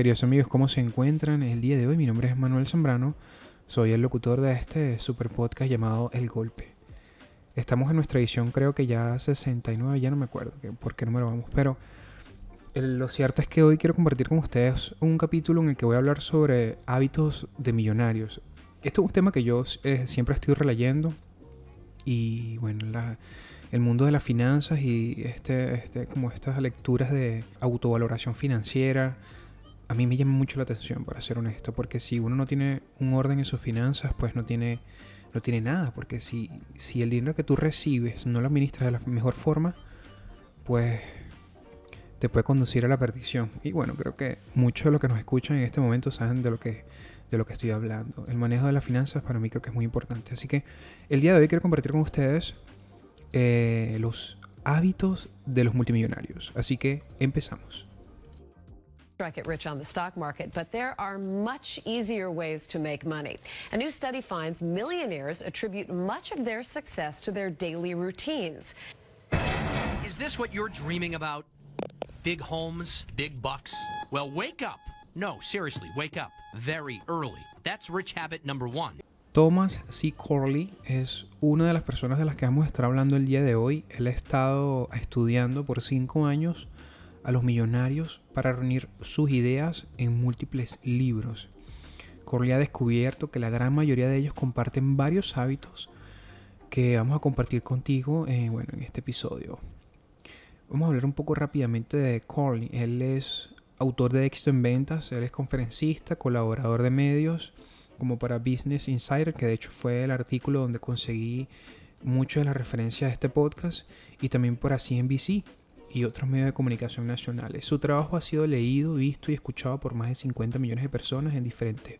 Queridos amigos, ¿cómo se encuentran el día de hoy? Mi nombre es Manuel Zambrano, soy el locutor de este super podcast llamado El Golpe. Estamos en nuestra edición creo que ya 69, ya no me acuerdo por qué número vamos, pero lo cierto es que hoy quiero compartir con ustedes un capítulo en el que voy a hablar sobre hábitos de millonarios. Esto es un tema que yo eh, siempre estoy releyendo y bueno, el mundo de las finanzas y este, este, como estas lecturas de autovaloración financiera, a mí me llama mucho la atención, para ser honesto, porque si uno no tiene un orden en sus finanzas, pues no tiene, no tiene nada, porque si, si el dinero que tú recibes no lo administras de la mejor forma, pues te puede conducir a la perdición. Y bueno, creo que muchos de los que nos escuchan en este momento saben de lo que, de lo que estoy hablando. El manejo de las finanzas para mí creo que es muy importante. Así que el día de hoy quiero compartir con ustedes eh, los hábitos de los multimillonarios. Así que empezamos. Strike it rich on the stock market, but there are much easier ways to make money. A new study finds millionaires attribute much of their success to their daily routines. Is this what you're dreaming about? Big homes, big bucks? Well, wake up. No, seriously, wake up. Very early. That's rich habit number one. Thomas C. Corley es una de las personas de las que vamos a estar hablando el día de hoy. Él ha estado estudiando por cinco años a los millonarios para reunir sus ideas en múltiples libros. Corley ha descubierto que la gran mayoría de ellos comparten varios hábitos que vamos a compartir contigo eh, bueno, en este episodio. Vamos a hablar un poco rápidamente de Corley. Él es autor de éxito en ventas, él es conferencista, colaborador de medios como para Business Insider, que de hecho fue el artículo donde conseguí muchas de las referencias de este podcast, y también por CNBC, y otros medios de comunicación nacionales. Su trabajo ha sido leído, visto y escuchado por más de 50 millones de personas en diferentes,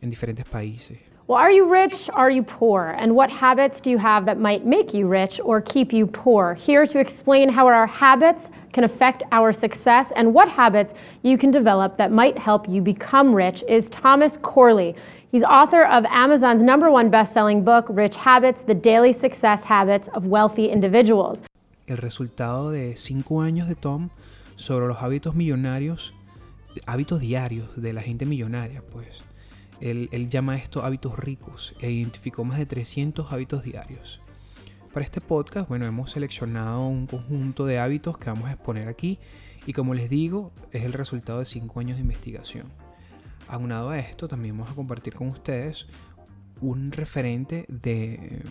en diferentes países. Well, are you rich? Are you poor? And what habits do you have that might make you rich or keep you poor? Here to explain how our habits can affect our success and what habits you can develop that might help you become rich is Thomas Corley. He's author of Amazon's number one best selling book, Rich Habits The Daily Success Habits of Wealthy Individuals. El resultado de cinco años de Tom sobre los hábitos millonarios, hábitos diarios de la gente millonaria, pues. Él, llama esto hábitos ricos e identificó más de 300 hábitos diarios. Para este podcast, bueno, hemos seleccionado un conjunto de hábitos que vamos a exponer aquí y como les digo, es el resultado de cinco años de investigación. Aunado a esto, también vamos a compartir con ustedes un referente de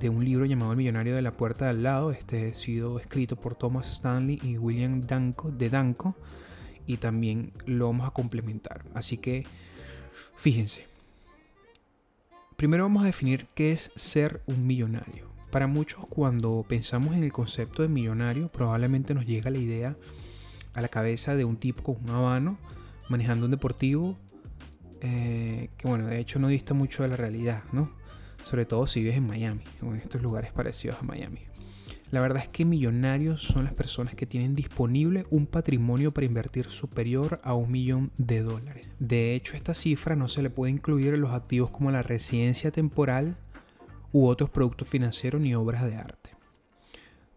de un libro llamado El millonario de la puerta de al lado. Este ha sido escrito por Thomas Stanley y William Danko, de Danko. Y también lo vamos a complementar. Así que fíjense. Primero vamos a definir qué es ser un millonario. Para muchos cuando pensamos en el concepto de millonario probablemente nos llega la idea a la cabeza de un tipo con un habano manejando un deportivo eh, que bueno, de hecho no dista mucho de la realidad, ¿no? Sobre todo si vives en Miami o en estos lugares parecidos a Miami. La verdad es que millonarios son las personas que tienen disponible un patrimonio para invertir superior a un millón de dólares. De hecho, esta cifra no se le puede incluir en los activos como la residencia temporal u otros productos financieros ni obras de arte.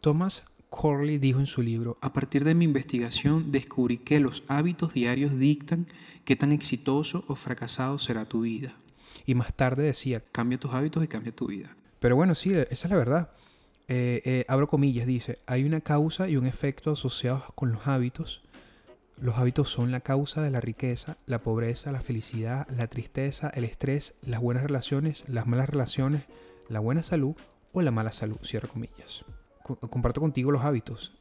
Thomas Corley dijo en su libro, a partir de mi investigación descubrí que los hábitos diarios dictan qué tan exitoso o fracasado será tu vida. Y más tarde decía, cambia tus hábitos y cambia tu vida. Pero bueno, sí, esa es la verdad. Eh, eh, abro comillas, dice, hay una causa y un efecto asociados con los hábitos. Los hábitos son la causa de la riqueza, la pobreza, la felicidad, la tristeza, el estrés, las buenas relaciones, las malas relaciones, la buena salud o la mala salud, cierro comillas. comparto contigo los hábitos.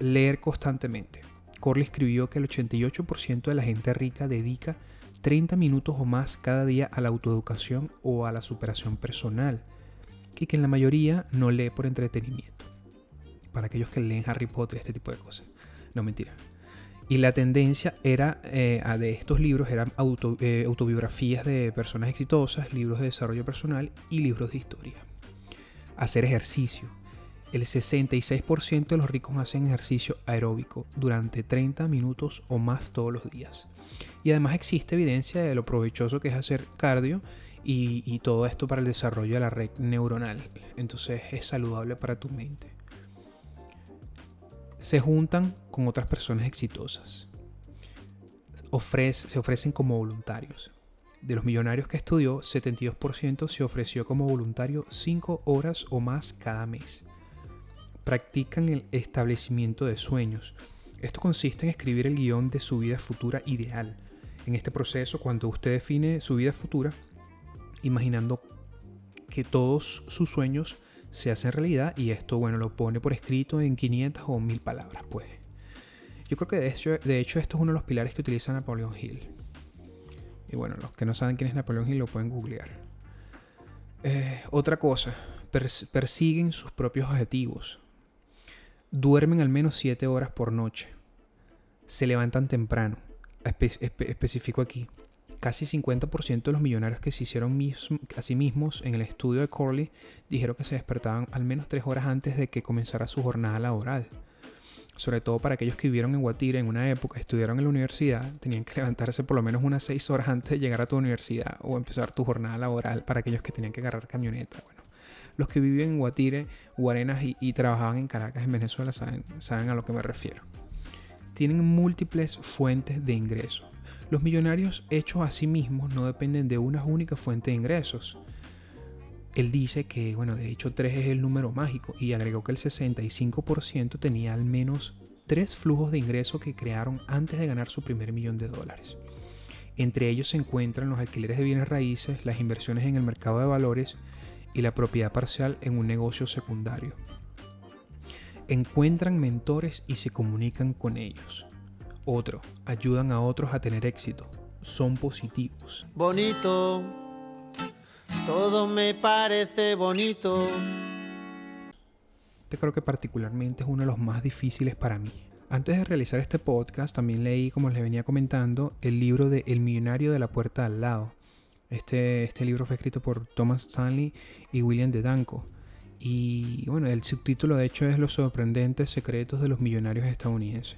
Leer constantemente. Corley escribió que el 88% de la gente rica dedica 30 minutos o más cada día a la autoeducación o a la superación personal, y que en la mayoría no lee por entretenimiento. Para aquellos que leen Harry Potter, este tipo de cosas. No mentira. Y la tendencia era eh, de estos libros eran eh, autobiografías de personas exitosas, libros de desarrollo personal y libros de historia. Hacer ejercicio. El 66% de los ricos hacen ejercicio aeróbico durante 30 minutos o más todos los días. Y además existe evidencia de lo provechoso que es hacer cardio y, todo esto para el desarrollo de la red neuronal. Entonces es saludable para tu mente. Se juntan con otras personas exitosas. se ofrecen como voluntarios. De los millonarios que estudió, 72% se ofreció como voluntario 5 horas o más cada mes. Practican el establecimiento de sueños. Esto consiste en escribir el guion de su vida futura ideal. En este proceso, cuando usted define su vida futura, imaginando que todos sus sueños se hacen realidad y esto, bueno, lo pone por escrito en 500 o 1000 palabras, pues. Yo creo que de hecho, esto es uno de los pilares que utiliza Napoleón Hill. Y bueno, los que no saben quién es Napoleón Hill lo pueden googlear. Eh, otra cosa, persiguen sus propios objetivos. Duermen al menos 7 horas por noche. Se levantan temprano. especifico aquí. Casi 50% de los millonarios que se hicieron a sí mismos en el estudio de Corley dijeron que se despertaban al menos 3 horas antes de que comenzara su jornada laboral sobre todo para aquellos que vivieron en Guatire en una época, estudiaron en la universidad, tenían que levantarse por lo menos unas 6 horas antes de llegar a tu universidad o empezar tu jornada laboral para aquellos que tenían que agarrar camioneta. Bueno, los que viven en Guatire, Guarenas y, trabajaban en Caracas, en Venezuela, saben, a lo que me refiero. Tienen múltiples fuentes de ingresos. Los millonarios hechos a sí mismos no dependen de una única fuente de ingresos él dice que, bueno, de hecho 3 es el número mágico y agregó que el 65% tenía al menos tres flujos de ingreso que crearon antes de ganar su primer millón de dólares. Entre ellos se encuentran los alquileres de bienes raíces, las inversiones en el mercado de valores y la propiedad parcial en un negocio secundario. Encuentran mentores y se comunican con ellos. Otro, ayudan a otros a tener éxito. Son positivos. Bonito todo me parece bonito. Este creo que particularmente es uno de los más difíciles para mí. Antes de realizar este podcast también leí, como les venía comentando, el libro de El millonario de la puerta al lado. Este, este libro fue escrito por Thomas Stanley y William de Danco. Y bueno, el subtítulo de hecho es Los sorprendentes secretos de los millonarios estadounidenses.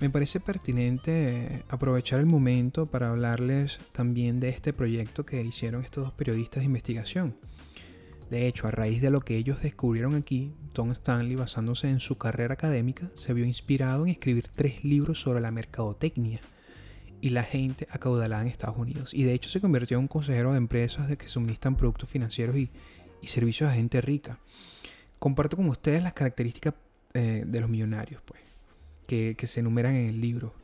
Me parece pertinente aprovechar el momento para hablarles también de este proyecto que hicieron estos dos periodistas de investigación. De hecho, a raíz de lo que ellos descubrieron aquí, Tom Stanley, basándose en su carrera académica, se vio inspirado en escribir tres libros sobre la mercadotecnia y la gente acaudalada en Estados Unidos. Y de hecho se convirtió en un consejero de empresas de que suministran productos financieros y, servicios a gente rica. Comparto con ustedes las características eh, de los millonarios, pues que, se enumeran en el libro.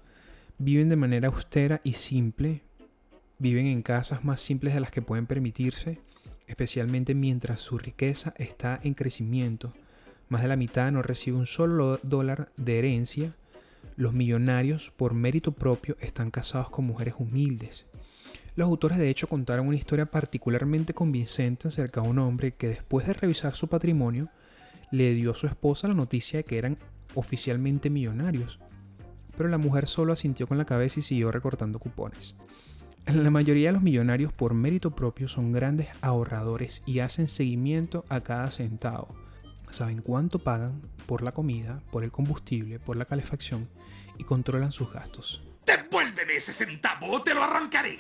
Viven de manera austera y simple, viven en casas más simples de las que pueden permitirse, especialmente mientras su riqueza está en crecimiento. Más de la mitad no recibe un solo dólar de herencia. Los millonarios, por mérito propio, están casados con mujeres humildes. Los autores de hecho contaron una historia particularmente convincente acerca de un hombre que después de revisar su patrimonio, le dio a su esposa la noticia de que eran oficialmente millonarios. Pero la mujer solo asintió con la cabeza y siguió recortando cupones. La mayoría de los millonarios por mérito propio son grandes ahorradores y hacen seguimiento a cada centavo. Saben cuánto pagan por la comida, por el combustible, por la calefacción y controlan sus gastos. ¡Devuélveme ese centavo o te lo arrancaré!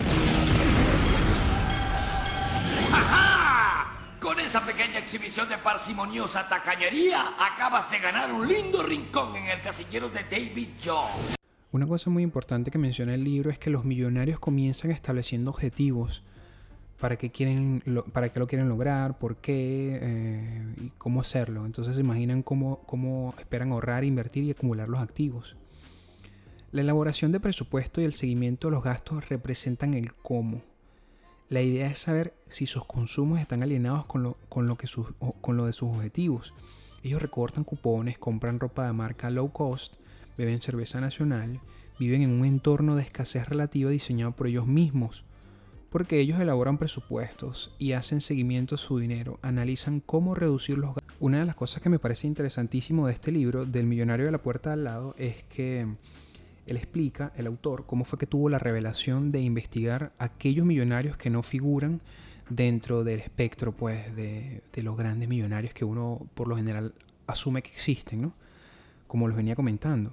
Con esa pequeña exhibición de parsimoniosa tacañería, acabas de ganar un lindo rincón en el casillero de David Jones. Una cosa muy importante que menciona el libro es que los millonarios comienzan estableciendo objetivos para qué, quieren para qué lo quieren lograr, por qué eh, y cómo hacerlo. Entonces se imaginan cómo, cómo esperan ahorrar, invertir y acumular los activos. La elaboración de presupuesto y el seguimiento de los gastos representan el cómo. La idea es saber si sus consumos están alineados con lo, con lo, que con lo de sus objetivos. Ellos recortan cupones, compran ropa de marca low cost, beben cerveza nacional, viven en un entorno de escasez relativa diseñado por ellos mismos, porque ellos elaboran presupuestos y hacen seguimiento a su dinero, analizan cómo reducir los gastos. Una de las cosas que me parece interesantísimo de este libro, del millonario de la puerta al lado, es que él explica, el autor, cómo fue que tuvo la revelación de investigar aquellos millonarios que no figuran dentro del espectro pues, de, los grandes millonarios que uno por lo general asume que existen, ¿no? Como los venía comentando.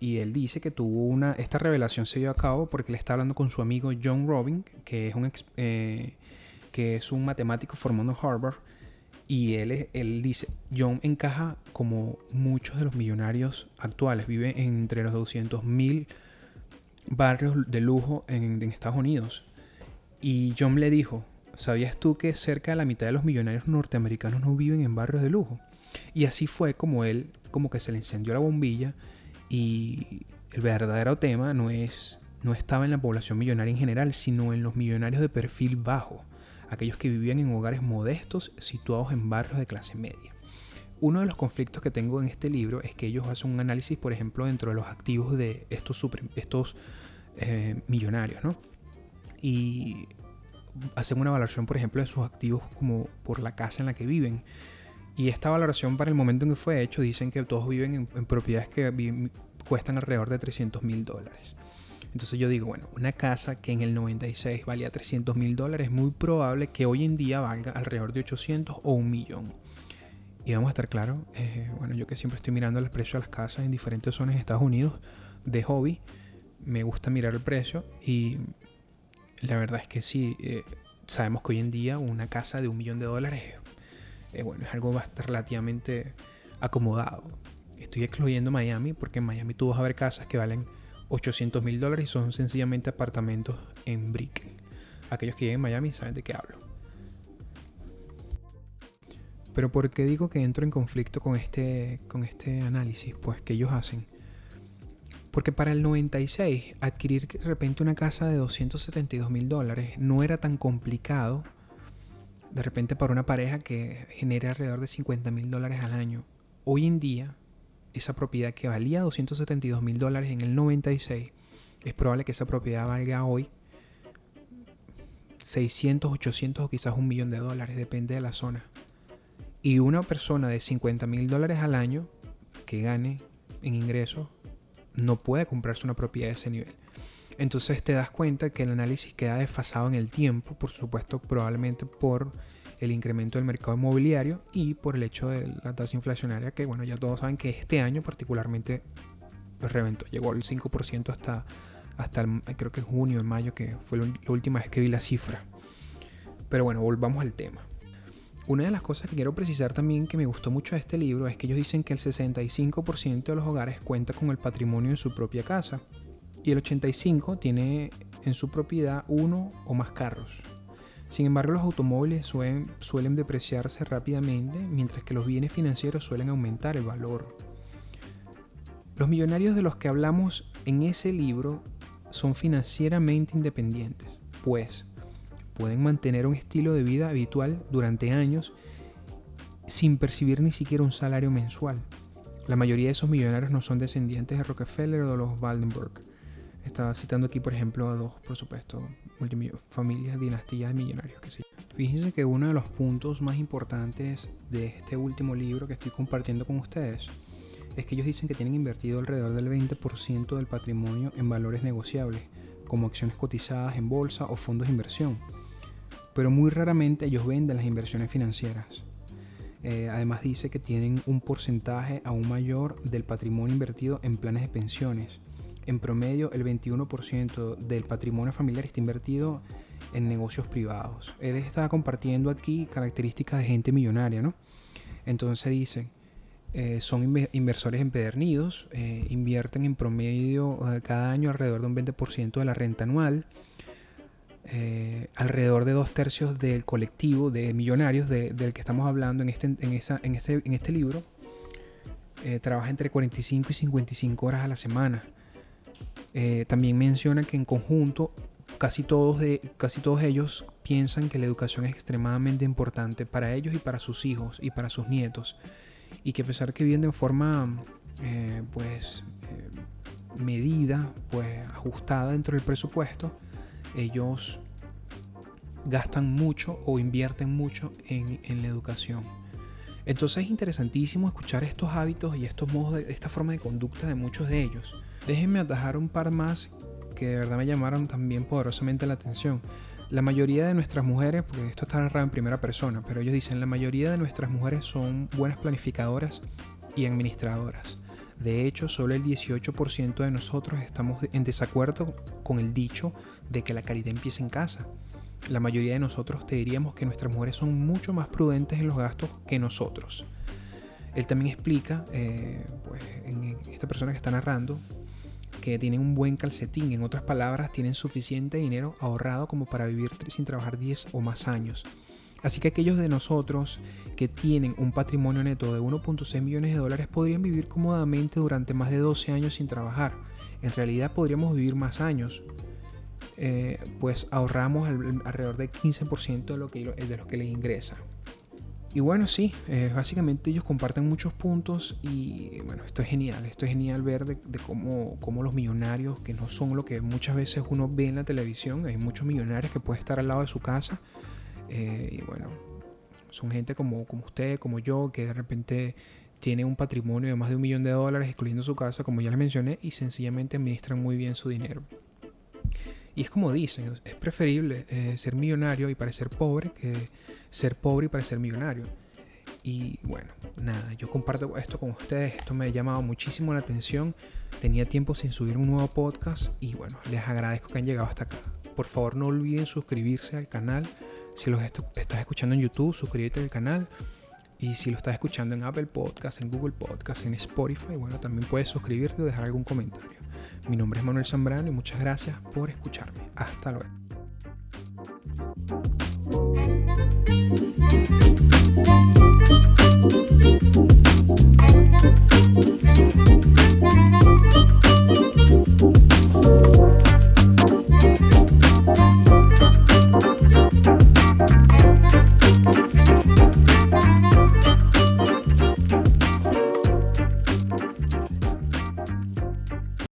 Y él dice que tuvo una. Esta revelación se dio a cabo porque le está hablando con su amigo John Robin, que es un, eh, que es un matemático formado en Harvard y él, él dice, John encaja como muchos de los millonarios actuales, vive entre los 200 mil barrios de lujo en, en Estados Unidos. Y John le dijo, ¿sabías tú que cerca de la mitad de los millonarios norteamericanos no viven en barrios de lujo? Y así fue como él, como que se le encendió la bombilla y el verdadero tema no es no estaba en la población millonaria en general, sino en los millonarios de perfil bajo, aquellos que vivían en hogares modestos situados en barrios de clase media. Uno de los conflictos que tengo en este libro es que ellos hacen un análisis, por ejemplo, dentro de los activos de estos, estos eh, millonarios, ¿no? Y hacen una valoración, por ejemplo, de sus activos como por la casa en la que viven. Y esta valoración para el momento en que fue hecho dicen que todos viven en, propiedades que cuestan alrededor de 300 mil dólares. Entonces yo digo, bueno, una casa que en el 96 valía 300 mil dólares, es muy probable que hoy en día valga alrededor de 800 o un millón. Y vamos a estar claros, eh, bueno, yo que siempre estoy mirando el precio de las casas en diferentes zonas de Estados Unidos de hobby, me gusta mirar el precio y la verdad es que sí, eh, sabemos que hoy en día una casa de un millón de dólares bueno, es algo bastante relativamente acomodado. Estoy excluyendo Miami porque en Miami tú vas a ver casas que valen 800 mil dólares y son sencillamente apartamentos en Brickell. Aquellos que viven en Miami saben de qué hablo. Pero ¿por qué digo que entro en conflicto con este, con este análisis? Pues que ellos hacen. Porque para el 96 adquirir de repente una casa de 272 mil dólares no era tan complicado de repente para una pareja que genera alrededor de 50 mil dólares al año. Hoy en día, esa propiedad que valía 272 mil dólares en el 96, es probable que esa propiedad valga hoy 600, 800 o quizás un millón de dólares, depende de la zona. Y una persona de 50 mil dólares al año que gane en ingresos no puede comprarse una propiedad de ese nivel. Entonces te das cuenta que el análisis queda desfasado en el tiempo, por supuesto, probablemente por el incremento del mercado inmobiliario y por el hecho de la tasa inflacionaria que, bueno, ya todos saben que este año particularmente pues, reventó, llegó al 5% hasta, hasta creo que junio, en mayo, que fue la última vez que vi la cifra. Pero bueno, volvamos al tema. Una de las cosas que quiero precisar también que me gustó mucho de este libro es que ellos dicen que el 65% de los hogares cuenta con el patrimonio de su propia casa y el 85% tiene en su propiedad uno o más carros. Sin embargo, los automóviles suelen, suelen depreciarse rápidamente, mientras que los bienes financieros suelen aumentar el valor. Los millonarios de los que hablamos en ese libro son financieramente independientes, pues pueden mantener un estilo de vida habitual durante años sin percibir ni siquiera un salario mensual. La mayoría de esos millonarios no son descendientes de Rockefeller o de los Waldenberg. Estaba citando aquí, por ejemplo, a dos, por supuesto, familias, dinastías de millonarios. Que sí. Fíjense que uno de los puntos más importantes de este último libro que estoy compartiendo con ustedes es que ellos dicen que tienen invertido alrededor del 20% del patrimonio en valores negociables, como acciones cotizadas en bolsa o fondos de inversión pero muy raramente ellos venden las inversiones financieras. Eh, además dice que tienen un porcentaje aún mayor del patrimonio invertido en planes de pensiones. En promedio, el 21% del patrimonio familiar está invertido en negocios privados. Él está compartiendo aquí características de gente millonaria, ¿no? Entonces dice, eh, son inversores empedernidos, eh, invierten en promedio cada año alrededor de un 20% de la renta anual, eh, alrededor de dos tercios del colectivo de millonarios del que estamos hablando en este, en esa, en este, en este libro eh, trabaja entre 45 y 55 horas a la semana. Eh, también menciona que en conjunto casi todos, de, casi todos ellos piensan que la educación es extremadamente importante para ellos y para sus hijos y para sus nietos. Y que a pesar que viven de forma pues medida, pues ajustada dentro del presupuesto, ellos gastan mucho o invierten mucho en, la educación. Entonces es interesantísimo escuchar estos hábitos y estos modos de esta forma de conducta de muchos de ellos. Déjenme atajar un par más que de verdad me llamaron también poderosamente la atención. La mayoría de nuestras mujeres, porque esto está narrado en primera persona, pero ellos dicen la mayoría de nuestras mujeres son buenas planificadoras y administradoras. De hecho, solo el 18% de nosotros estamos en desacuerdo con el dicho de que la caridad empieza en casa. La mayoría de nosotros te diríamos que nuestras mujeres son mucho más prudentes en los gastos que nosotros. Él también explica, eh, pues, en esta persona que está narrando, que tienen un buen calcetín. En otras palabras, tienen suficiente dinero ahorrado como para vivir sin trabajar 10 o más años. Así que aquellos de nosotros que tienen un patrimonio neto de 1.6 millones de dólares podrían vivir cómodamente durante más de 12 años sin trabajar. En realidad podríamos vivir más años, eh, pues ahorramos alrededor del 15% de lo, que, de lo que les ingresa. Y bueno, sí, eh, básicamente ellos comparten muchos puntos y bueno, esto es genial, esto es genial ver de, cómo, cómo, los millonarios, que no son lo que muchas veces uno ve en la televisión, hay muchos millonarios que pueden estar al lado de su casa eh, y bueno, son gente como, como usted, como yo, que de repente tiene un patrimonio de más de un millón de dólares, excluyendo su casa, como ya les mencioné, y sencillamente administran muy bien su dinero. Y es como dicen, es preferible eh, ser millonario y parecer pobre que ser pobre y parecer millonario. Y bueno, nada, yo comparto esto con ustedes, esto me ha llamado muchísimo la atención. Tenía tiempo sin subir un nuevo podcast y bueno, les agradezco que han llegado hasta acá. Por favor no olviden suscribirse al canal. Si los estás escuchando en YouTube, suscríbete al canal. Y si lo estás escuchando en Apple Podcast, en Google Podcast, en Spotify, bueno, también puedes suscribirte o dejar algún comentario. Mi nombre es Manuel Zambrano y muchas gracias por escucharme. Hasta luego.